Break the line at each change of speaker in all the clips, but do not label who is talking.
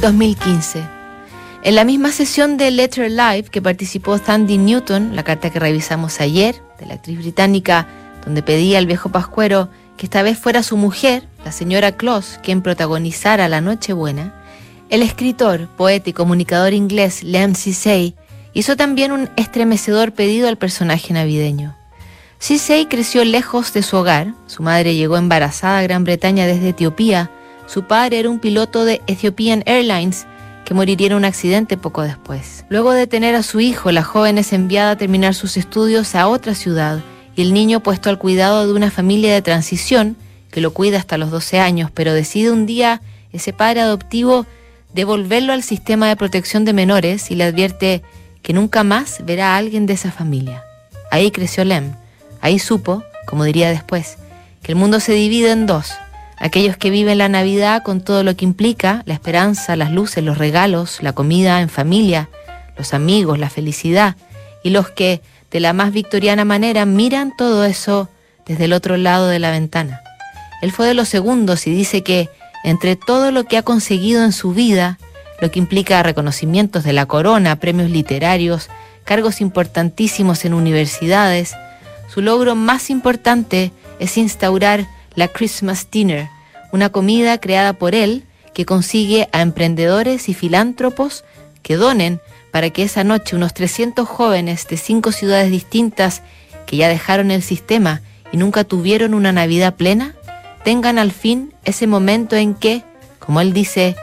2015. En la misma sesión de Letter Live que participó Sandy Newton, la carta que revisamos ayer, de la actriz británica, donde pedía al viejo Pascuero que esta vez fuera su mujer, la señora Kloss, quien protagonizara la Nochebuena, el escritor, poeta y comunicador inglés Lem Sisay hizo también un estremecedor pedido al personaje navideño. Sisay creció lejos de su hogar, su madre llegó embarazada a Gran Bretaña desde Etiopía, su padre era un piloto de Ethiopian Airlines que moriría en un accidente poco después. Luego de tener a su hijo, la joven es enviada a terminar sus estudios a otra ciudad y el niño puesto al cuidado de una familia de transición que lo cuida hasta los 12 años, pero decide un día ese padre adoptivo devolverlo al sistema de protección de menores y le advierte que nunca más verá a alguien de esa familia. Ahí creció Lem, ahí supo, como diría después, que el mundo se divide en dos, aquellos que viven la Navidad con todo lo que implica, la esperanza, las luces, los regalos, la comida en familia, los amigos, la felicidad, y los que, de la más victoriana manera, miran todo eso desde el otro lado de la ventana. Él fue de los segundos y dice que, entre todo lo que ha conseguido en su vida, lo que implica reconocimientos de la corona, premios literarios, cargos importantísimos en universidades, su logro más importante es instaurar la Christmas Dinner, una comida creada por él que consigue a emprendedores y filántropos que donen para que esa noche unos 300 jóvenes de cinco ciudades distintas que ya dejaron el sistema y nunca tuvieron una Navidad plena, tengan al fin ese momento en que, como él dice,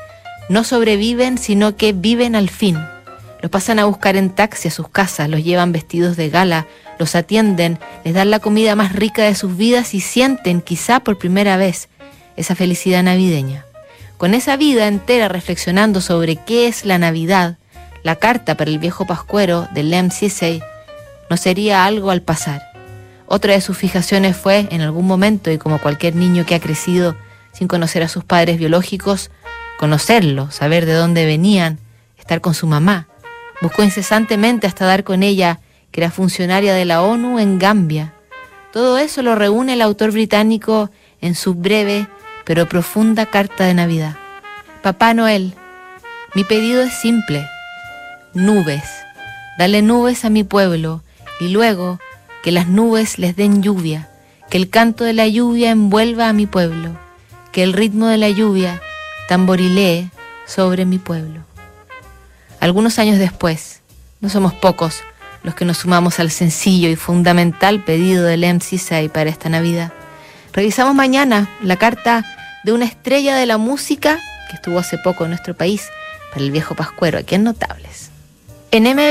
no sobreviven, sino que viven al fin. Los pasan a buscar en taxi a sus casas, los llevan vestidos de gala, los atienden, les dan la comida más rica de sus vidas y sienten, quizá por primera vez, esa felicidad navideña. Con esa vida entera reflexionando sobre qué es la Navidad, la carta para el viejo pascuero de Lem no sería algo al pasar. Otra de sus fijaciones fue, en algún momento, y como cualquier niño que ha crecido sin conocer a sus padres biológicos, conocerlo, saber de dónde venían, estar con su mamá. Buscó incesantemente hasta dar con ella que era funcionaria de la ONU en Gambia. Todo eso lo reúne el autor británico en su breve pero profunda carta de Navidad. Papá Noel, mi pedido es simple. Nubes. Dale nubes a mi pueblo y luego que las nubes les den lluvia, que el canto de la lluvia envuelva a mi pueblo, que el ritmo de la lluvia tamborilee sobre mi pueblo. Algunos años después, no somos pocos, los que nos sumamos al sencillo y fundamental pedido del MC6 para esta Navidad. Revisamos mañana la carta de una estrella de la música que estuvo hace poco en nuestro país para el viejo Pascuero, aquí en Notables.